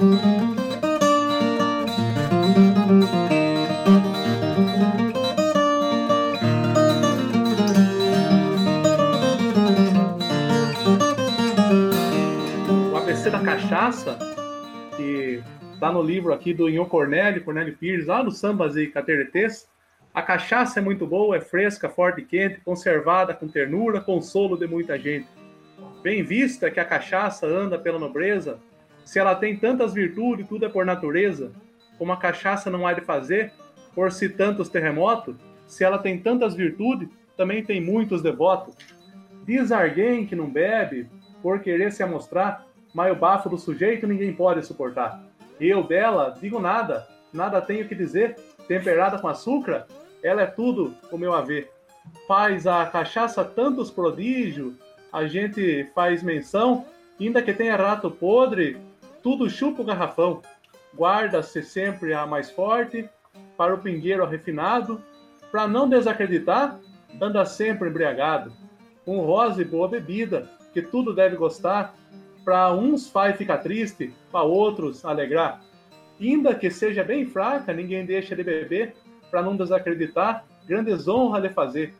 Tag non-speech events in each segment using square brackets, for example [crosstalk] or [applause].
O ABC da cachaça, que está no livro aqui do Inho Cornélio, Cornélio Pires, lá no Sambas e Cateretês, a cachaça é muito boa, é fresca, forte e quente, conservada com ternura, consolo de muita gente. Bem vista que a cachaça anda pela nobreza, se ela tem tantas virtudes, tudo é por natureza, como a cachaça não há de fazer, por se tantos terremotos, se ela tem tantas virtudes, também tem muitos devotos. Diz alguém que não bebe, por querer se amostrar, mas o bafo do sujeito ninguém pode suportar. Eu dela digo nada, nada tenho que dizer, temperada com açúcar, ela é tudo o meu haver. Faz a cachaça tantos prodígios, a gente faz menção, ainda que tenha rato podre, tudo chupa o garrafão. Guarda-se sempre a mais forte, para o pingueiro refinado, para não desacreditar, anda sempre embriagado. Com rosa e boa bebida, que tudo deve gostar, para uns faz ficar triste, para outros alegrar. Ainda que seja bem fraca, ninguém deixa de beber, para não desacreditar, grandes honras de fazer.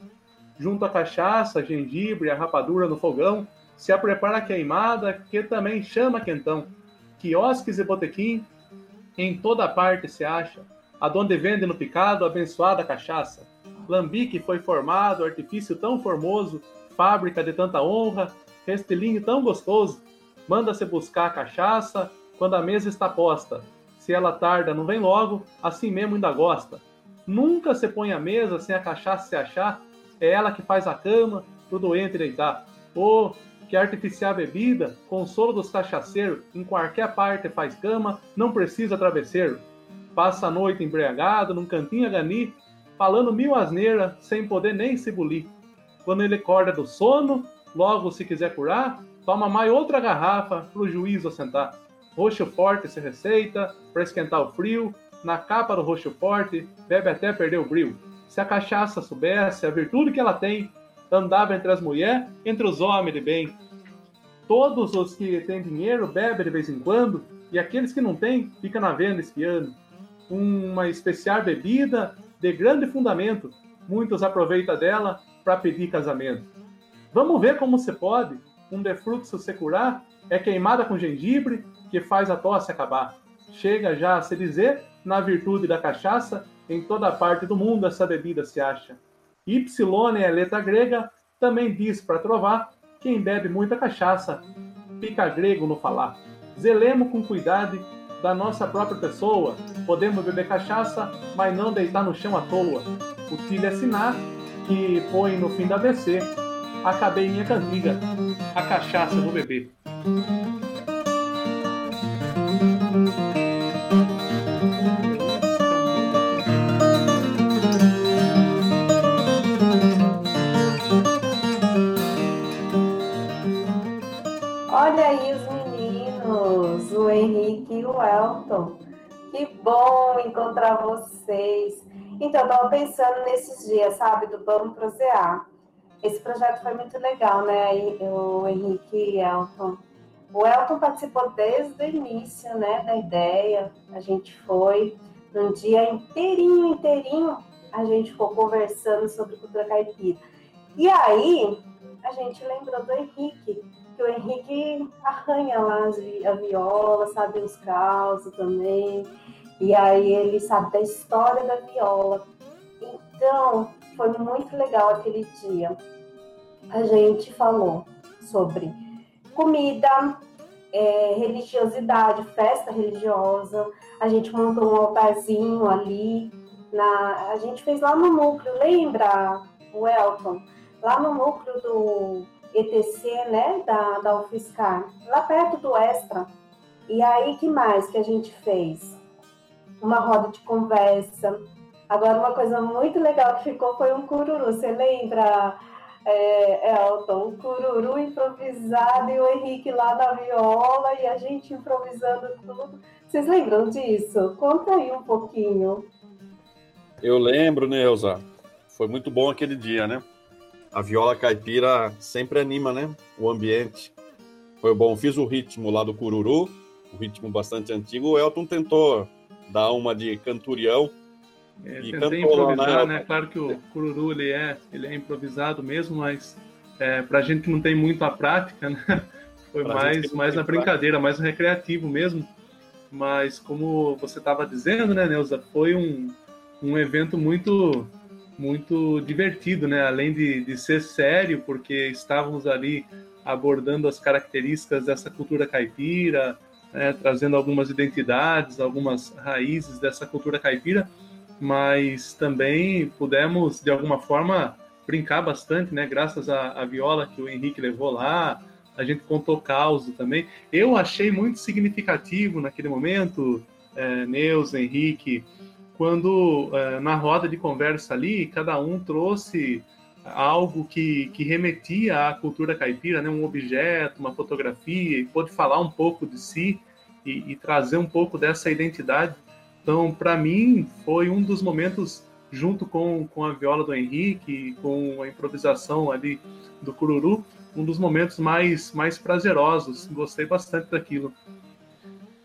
Junto a cachaça, gengibre, a rapadura no fogão, se a prepara queimada, que também chama quentão. Quiosques e botequim, em toda parte se acha, adonde vende no picado abençoada cachaça. Lambique foi formado, artifício tão formoso, fábrica de tanta honra, restilinho tão gostoso. Manda-se buscar a cachaça quando a mesa está posta. Se ela tarda, não vem logo, assim mesmo ainda gosta. Nunca se põe à mesa sem a cachaça se achar. É ela que faz a cama pro doente deitar. Ou que artificial bebida, consolo dos cachaceiros, em qualquer parte faz cama, não precisa travesseiro. Passa a noite embriagado, num cantinho a falando mil asneiras, sem poder nem se bulir. Quando ele acorda do sono, logo se quiser curar, toma mais outra garrafa pro juiz assentar. Roxo forte se receita, para esquentar o frio, na capa do roxo forte, bebe até perder o brilho. Se a cachaça soubesse a virtude que ela tem, andava entre as mulheres, entre os homens de bem. Todos os que têm dinheiro bebem de vez em quando, e aqueles que não têm, ficam na venda espiando. Uma especial bebida de grande fundamento, muitos aproveitam dela para pedir casamento. Vamos ver como se pode um defluxo se curar, é queimada com gengibre que faz a tosse acabar. Chega já a se dizer na virtude da cachaça, em toda parte do mundo essa bebida se acha. Y é letra grega, também diz para trovar, quem bebe muita cachaça, fica grego no falar. Zelemos com cuidado da nossa própria pessoa, podemos beber cachaça, mas não deitar no chão à toa. O filho assinar que põe no fim da BC, acabei minha cantiga, a cachaça do bebê. Bom encontrar vocês. Então, eu estava pensando nesses dias, sabe, do Vamos Prosear. Esse projeto foi muito legal, né, o Henrique e Elton. O Elton participou desde o início, né, da ideia. A gente foi num dia inteirinho, inteirinho, a gente ficou conversando sobre cultura caipira. E aí, a gente lembrou do Henrique, que o Henrique arranha lá a viola, sabe os causos também. E aí ele sabe da história da viola. Então, foi muito legal aquele dia. A gente falou sobre comida, é, religiosidade, festa religiosa. A gente montou um altarzinho ali. Na, a gente fez lá no núcleo, lembra, o Elton? Lá no núcleo do ETC, né, da, da UFSCar, lá perto do Extra. E aí, que mais que a gente fez? Uma roda de conversa. Agora, uma coisa muito legal que ficou foi um cururu. Você lembra, é, Elton? Um cururu improvisado e o Henrique lá na viola e a gente improvisando tudo. Vocês lembram disso? Conta aí um pouquinho. Eu lembro, Neuza. Foi muito bom aquele dia, né? a viola caipira sempre anima, né? O ambiente. Foi bom. Fiz o ritmo lá do cururu um ritmo bastante antigo. O Elton tentou dar uma de canturião. É, e tentei improvisar, né? Claro que o cururu ele é, ele é improvisado mesmo, mas é, para a gente que não tem muito a prática, né? [laughs] Foi pra mais, mais na brincadeira, mais no recreativo mesmo. Mas como você estava dizendo, né, Neuza, foi um, um evento muito muito divertido, né? Além de, de ser sério, porque estávamos ali abordando as características dessa cultura caipira, né? trazendo algumas identidades, algumas raízes dessa cultura caipira, mas também pudemos, de alguma forma, brincar bastante, né? Graças à, à viola que o Henrique levou lá, a gente contou causa também. Eu achei muito significativo naquele momento, é, Neus, Henrique, quando é, na roda de conversa ali, cada um trouxe algo que, que remetia à cultura caipira, né? um objeto, uma fotografia, e pôde falar um pouco de si e, e trazer um pouco dessa identidade. Então, para mim, foi um dos momentos, junto com, com a viola do Henrique, com a improvisação ali do Cururu, um dos momentos mais, mais prazerosos. Gostei bastante daquilo.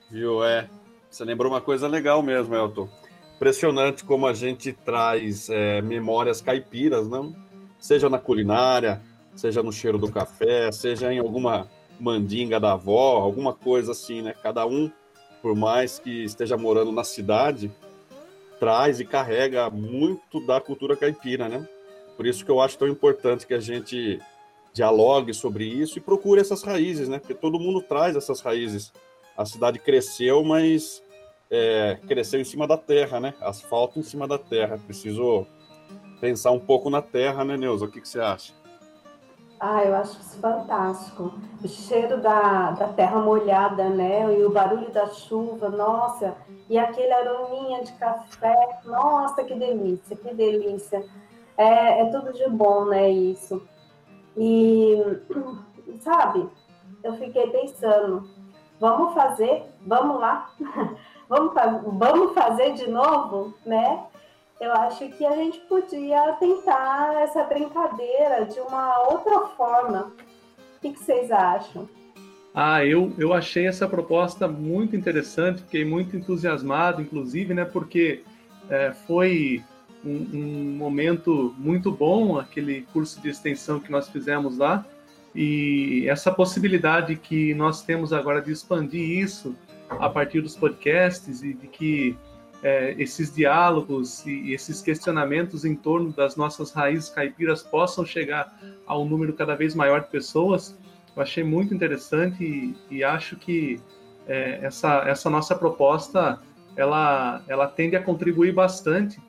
Viu? É. Você lembrou uma coisa legal mesmo, Elton impressionante como a gente traz é, memórias caipiras, não? Seja na culinária, seja no cheiro do café, seja em alguma mandinga da avó, alguma coisa assim, né? Cada um, por mais que esteja morando na cidade, traz e carrega muito da cultura caipira, né? Por isso que eu acho tão importante que a gente dialogue sobre isso e procure essas raízes, né? Porque todo mundo traz essas raízes. A cidade cresceu, mas é, cresceu em cima da terra, né? Asfalto em cima da terra. Preciso pensar um pouco na terra, né, Neuza? O que, que você acha? Ah, eu acho isso fantástico. O cheiro da, da terra molhada, né? E o barulho da chuva, nossa. E aquele arominha de café, nossa, que delícia, que delícia. É, é tudo de bom, né? Isso. E, [clears throat] sabe, eu fiquei pensando, vamos fazer, vamos lá. [laughs] vamos, vamos fazer de novo, né? Eu acho que a gente podia tentar essa brincadeira de uma outra forma. O que, que vocês acham? Ah, eu, eu achei essa proposta muito interessante, fiquei muito entusiasmado, inclusive, né? Porque é, foi um, um, momento muito bom aquele curso de extensão que nós fizemos lá e essa possibilidade que nós temos agora de expandir isso a partir dos podcasts e de que é, esses diálogos e esses questionamentos em torno das nossas raízes caipiras possam chegar a um número cada vez maior de pessoas, eu achei muito interessante e, e acho que é, essa, essa nossa proposta ela, ela tende a contribuir bastante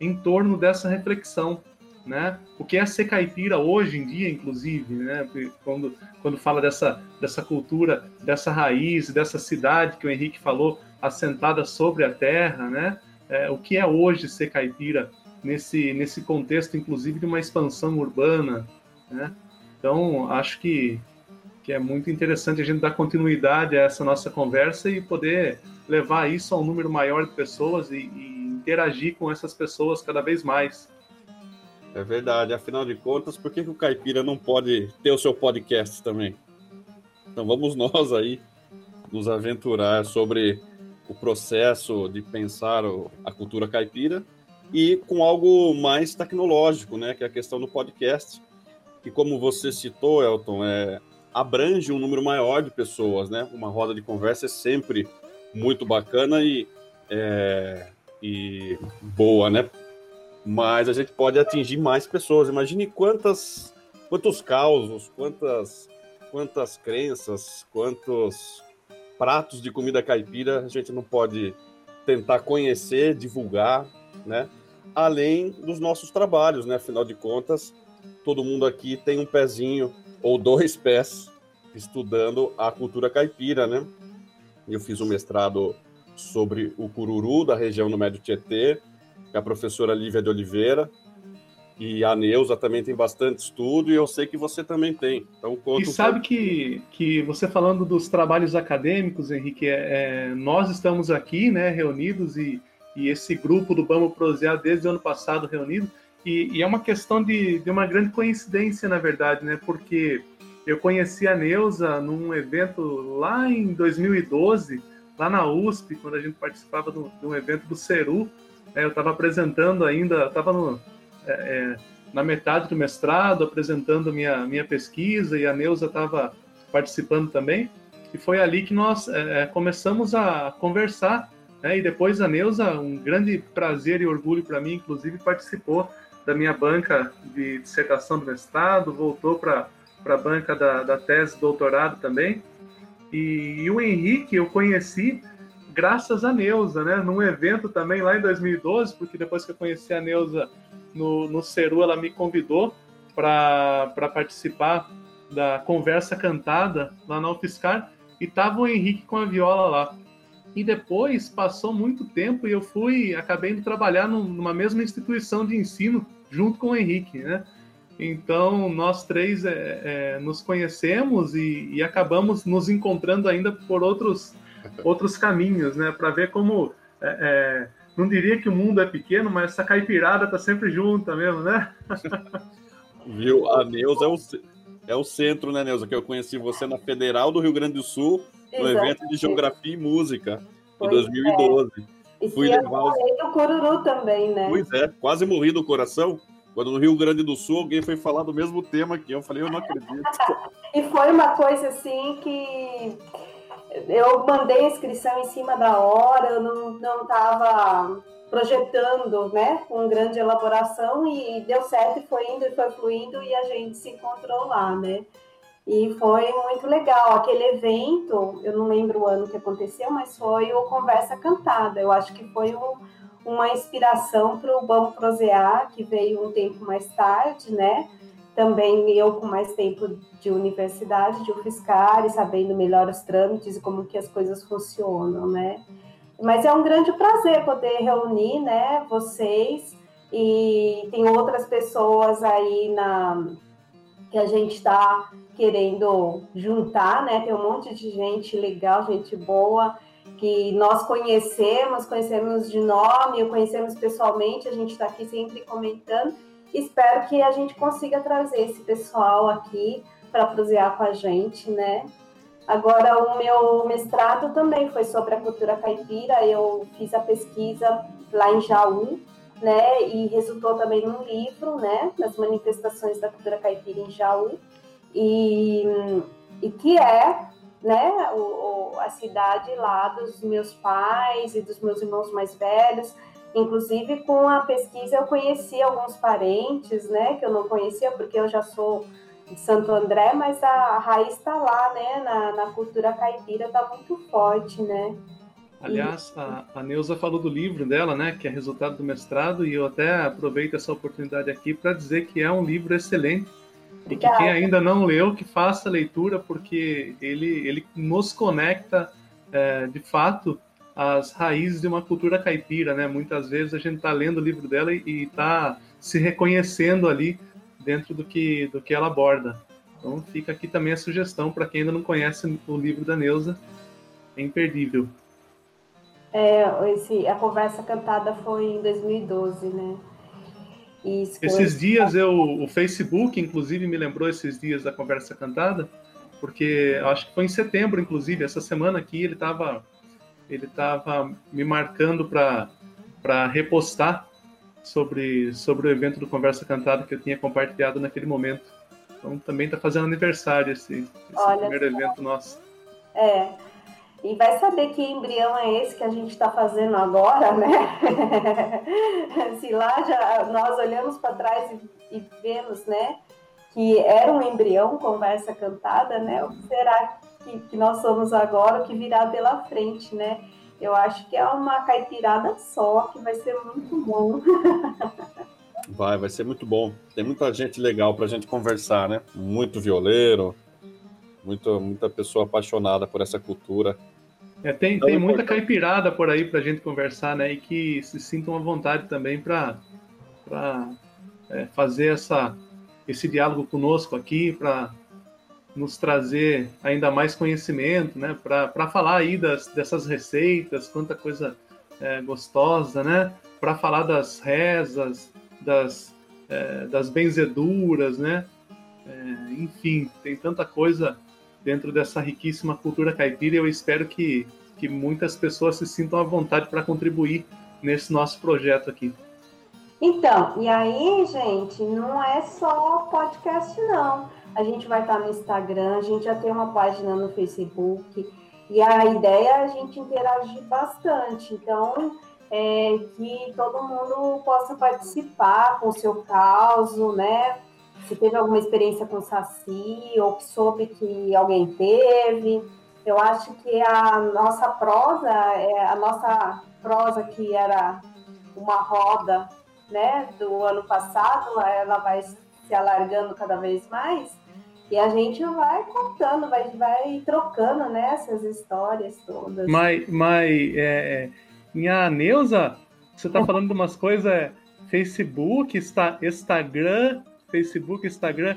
em torno dessa reflexão né? O que é ser caipira hoje em dia, inclusive, né? Quando, quando fala dessa, dessa cultura, dessa raiz, dessa cidade que o Henrique falou, assentada sobre a terra, né? É, o que é hoje ser caipira nesse, nesse contexto, inclusive, de uma expansão urbana, né? Então, acho que, que é muito interessante a gente dar continuidade a essa nossa conversa e poder levar isso a um número maior de pessoas e, e interagir com essas pessoas cada vez mais. É verdade. Afinal de contas, por que, que o caipira não pode ter o seu podcast também? Então vamos [laughs] nós aí nos aventurar sobre o processo de pensar a cultura caipira e com algo mais tecnológico, né? Que é a questão do podcast, que como você citou, Elton, é, abrange um número maior de pessoas, né? Uma roda de conversa é sempre muito bacana e, é, e boa, né? mas a gente pode atingir mais pessoas. Imagine quantas, quantos causos, quantas, quantas crenças, quantos pratos de comida caipira a gente não pode tentar conhecer, divulgar, né? Além dos nossos trabalhos, né? Afinal de contas, todo mundo aqui tem um pezinho ou dois pés estudando a cultura caipira, né? Eu fiz um mestrado sobre o cururu da região do Médio Tietê, é a professora Lívia de Oliveira. E a Neuza também tem bastante estudo e eu sei que você também tem. Então, conta e sabe que, que você falando dos trabalhos acadêmicos, Henrique, é, é, nós estamos aqui né, reunidos e, e esse grupo do Vamos Prosear desde o ano passado reunido e, e, é uma questão de, de uma grande coincidência, na verdade, né? Porque eu conheci a Neuza num evento lá em 2012, lá na USP, quando a gente participava de um evento do Ceru. É, eu estava apresentando ainda, estava é, é, na metade do mestrado, apresentando minha, minha pesquisa, e a Neuza estava participando também. E foi ali que nós é, é começamos a conversar. Né? E depois a Neuza, um grande prazer e orgulho para mim, inclusive, participou da minha banca de dissertação do mestrado, voltou para a banca da, da tese doutorado também. E, e, o Henrique eu conheci graças a Neuza, né? Num evento também lá em 2012, porque depois que eu conheci a Neuza no, no Ceru, ela me convidou para participar da conversa cantada lá na UFSCar e tava o Henrique com a viola lá. E depois passou muito tempo e eu fui, acabei indo trabalhar numa mesma instituição de ensino junto com o Henrique, né? Então nós três é, é, nos conhecemos e, e, acabamos nos encontrando ainda por outros [laughs] outros caminhos, né? Para ver como é, é, não diria que o mundo é pequeno, mas essa caipirada tá sempre junta mesmo, né? [laughs] Viu? A Neuza é o, é o centro, né, Neuza? Que eu conheci você na Federal do Rio Grande do Sul, no evento de Geografia e Música, em 2012. É. E Fui levar os... do Cururu também, né? Pois é, quase morri do coração. Quando no Rio Grande do Sul alguém foi falar do mesmo tema que eu falei, eu não acredito. [laughs] e foi uma coisa assim que eu mandei a inscrição em cima da hora, eu não estava projetando, né, com grande elaboração e deu certo e foi indo e foi fluindo e a gente se encontrou lá, né? E foi muito legal. Aquele evento, eu não lembro o ano que aconteceu, mas foi o Conversa Cantada. Eu acho que foi um, uma inspiração para o Vamos Prosear, que veio um tempo mais tarde, né? Também eu com mais tempo de universidade, de UFSCar, e sabendo melhor os trâmites e como que as coisas funcionam, né? Mas é um grande prazer poder reunir, né, vocês e tem outras pessoas aí na que a gente está querendo juntar, né? Tem um monte de gente legal, gente boa, que nós conhecemos, conhecemos de nome, conhecemos pessoalmente, a gente está aqui sempre comentando. Espero que a gente consiga trazer esse pessoal aqui para prosear com a gente, né? Agora, o meu mestrado também foi sobre a cultura caipira, eu fiz a pesquisa lá em Jaú, né, e resultou também num livro, né, das manifestações da cultura caipira em Jaú, e, e que é, né, o, a cidade lá dos meus pais e dos meus irmãos mais velhos, inclusive com a pesquisa eu conheci alguns parentes, né, que eu não conhecia porque eu já sou de Santo André, mas a raiz está lá, né, na, na cultura caipira está muito forte, né, Aliás, a, a Neuza falou do livro dela, né, que é resultado do mestrado, e eu até aproveito essa oportunidade aqui para dizer que é um livro excelente. E que quem ainda não leu, que faça a leitura, porque ele, ele nos conecta, é, de fato, às raízes de uma cultura caipira, né? Muitas vezes a gente está lendo o livro dela e está se reconhecendo ali dentro do que, do que ela aborda. Então fica aqui também a sugestão para quem ainda não conhece o livro da Neuza, é imperdível. É, esse, a conversa cantada foi em 2012, né? Esses dias eu, o Facebook, inclusive, me lembrou esses dias da conversa cantada, porque acho que foi em setembro, inclusive, essa semana aqui ele estava ele tava me marcando para repostar sobre, sobre o evento do Conversa Cantada que eu tinha compartilhado naquele momento. Então também está fazendo aniversário esse, esse primeiro evento nosso. É, e vai saber que embrião é esse que a gente está fazendo agora, né? [laughs] Se lá já nós olhamos para trás e, e, vemos, né, que era um embrião, conversa cantada, né? O que será que, que nós somos agora, o que virá pela frente, né? Eu acho que é uma caipirada só, que vai ser muito bom. [laughs] vai, vai ser muito bom. Tem muita gente legal para a gente conversar, né? Muito violeiro, muito, muita pessoa apaixonada por essa cultura. É, tem, tem muita caipirada por aí para a gente conversar, né? E que se sintam à vontade também para é, fazer essa, esse diálogo conosco aqui, para nos trazer ainda mais conhecimento, né? Para falar aí das, dessas receitas, quanta coisa é, gostosa, né? Para falar das rezas, das, é, das benzeduras, né? É, enfim, tem tanta coisa dentro dessa riquíssima cultura caipira eu espero que, que muitas pessoas se sintam à vontade para contribuir nesse nosso projeto aqui. Então, e aí, gente, não é só podcast, não. A gente vai estar no Instagram, a gente já tem uma página no Facebook, e a ideia é a gente interagir bastante. Então, é, que todo mundo possa participar com o seu caso, né? Se teve alguma experiência com Saci, ou que soube que alguém teve. Eu acho que a nossa prosa, é, a nossa prosa que era uma roda né, do ano passado, ela vai se alargando cada vez mais. E a gente vai contando, vai, vai trocando né, essas histórias todas. Mas, mas é, minha Neuza, você está falando de umas coisas é, Facebook, está, Instagram, Facebook, Instagram.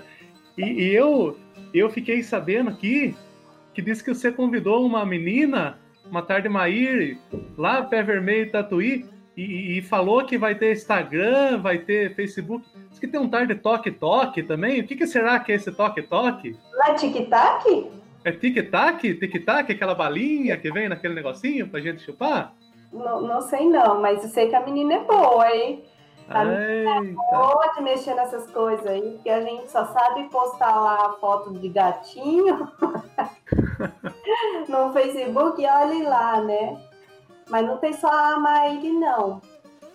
E, e, eu, eu fiquei sabendo aqui que disse que você convidou uma menina, uma tarde Maír, lá Pé Vermelho Tatuí, e, e, falou que vai ter Instagram, vai ter Facebook. Diz que tem um tarde Toque Toque também. O que, que será que é esse Toque Toque? Não é tic-tac? É tic-tac? Tic-tac, aquela balinha que vem naquele negocinho pra gente chupar? Não, não sei não, mas eu sei que a menina é boa, hein? A menina é boa de mexer nessas coisas aí, porque a gente só sabe postar lá a foto de gatinho [laughs] no Facebook e olhe lá, né? Mas não tem só a Maíri, não.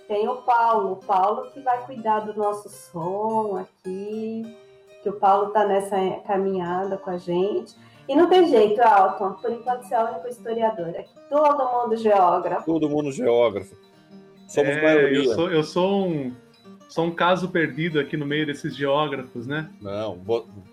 Tem o Paulo. O Paulo que vai cuidar do nosso som aqui. Que o Paulo tá nessa caminhada com a gente. E não tem jeito, Alton. Por enquanto você é o único historiador. Aqui todo mundo geógrafo. Todo mundo geógrafo. Somos é, maioria. Eu sou, eu sou um só um caso perdido aqui no meio desses geógrafos, né? Não,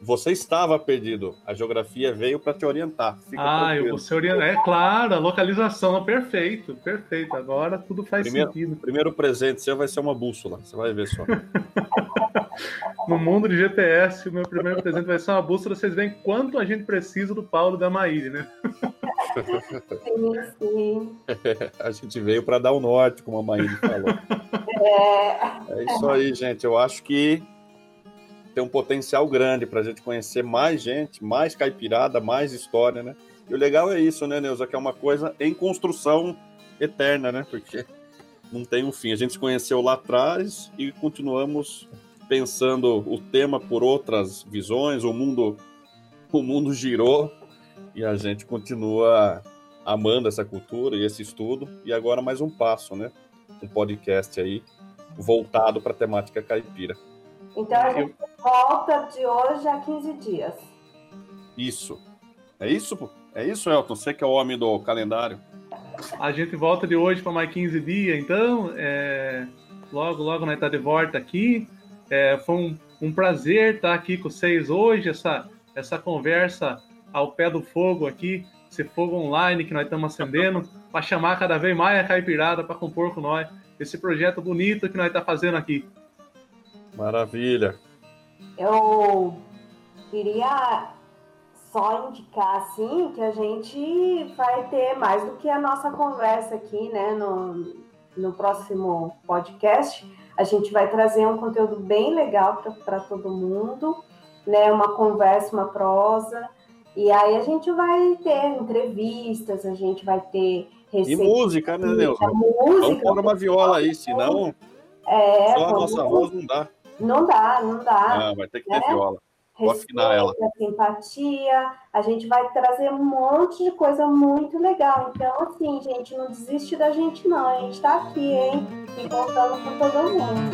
você estava perdido. A geografia veio para te orientar. Fica ah, tranquilo. eu vou ser orientado. É claro, a localização, perfeito, perfeito. Agora tudo faz primeiro, sentido. Primeiro presente seu vai ser uma bússola, você vai ver só. [laughs] no mundo de GPS, o meu primeiro presente vai ser uma bússola. Vocês veem quanto a gente precisa do Paulo da Maíre, né? Sim, sim. [laughs] a gente veio para dar o norte, como a Maíre falou. [laughs] É. isso aí, gente. Eu acho que tem um potencial grande para a gente conhecer mais gente, mais caipirada, mais história, né? E o legal é isso, né, Neuza? Que é uma coisa em construção eterna, né? Porque não tem um fim. A gente se conheceu lá atrás e continuamos pensando o tema por outras visões. O mundo, o mundo girou e a gente continua amando essa cultura e esse estudo. E agora mais um passo, né? Um podcast aí voltado para a temática caipira. Então a gente volta de hoje a 15 dias. Isso. É isso? É isso, Elton? Você que é o homem do calendário. A gente volta de hoje para mais 15 dias, então. É... Logo, logo nós está de volta aqui. É... Foi um, um prazer estar aqui com vocês hoje, essa, essa conversa ao pé do fogo aqui, esse fogo online que nós estamos acendendo, para chamar cada vez mais a caipirada para compor com nós esse projeto bonito que nós estamos tá fazendo aqui. Maravilha. Eu queria só indicar assim que a gente vai ter mais do que a nossa conversa aqui, né, no, no próximo podcast. A gente vai trazer um conteúdo bem legal para todo mundo, né, uma conversa, uma prosa. E aí a gente vai ter entrevistas, a gente vai ter receitas. E música, né? Música. Vamos pôr uma viola aí, senão é, só a nossa voz não dá. Não dá, não dá. Não, vai ter que ter né? viola. Vou afinar ela. simpatia, a gente vai trazer um monte de coisa muito legal. Então, assim, gente, não desiste da gente, não. A gente tá aqui, hein? E contando com todo mundo.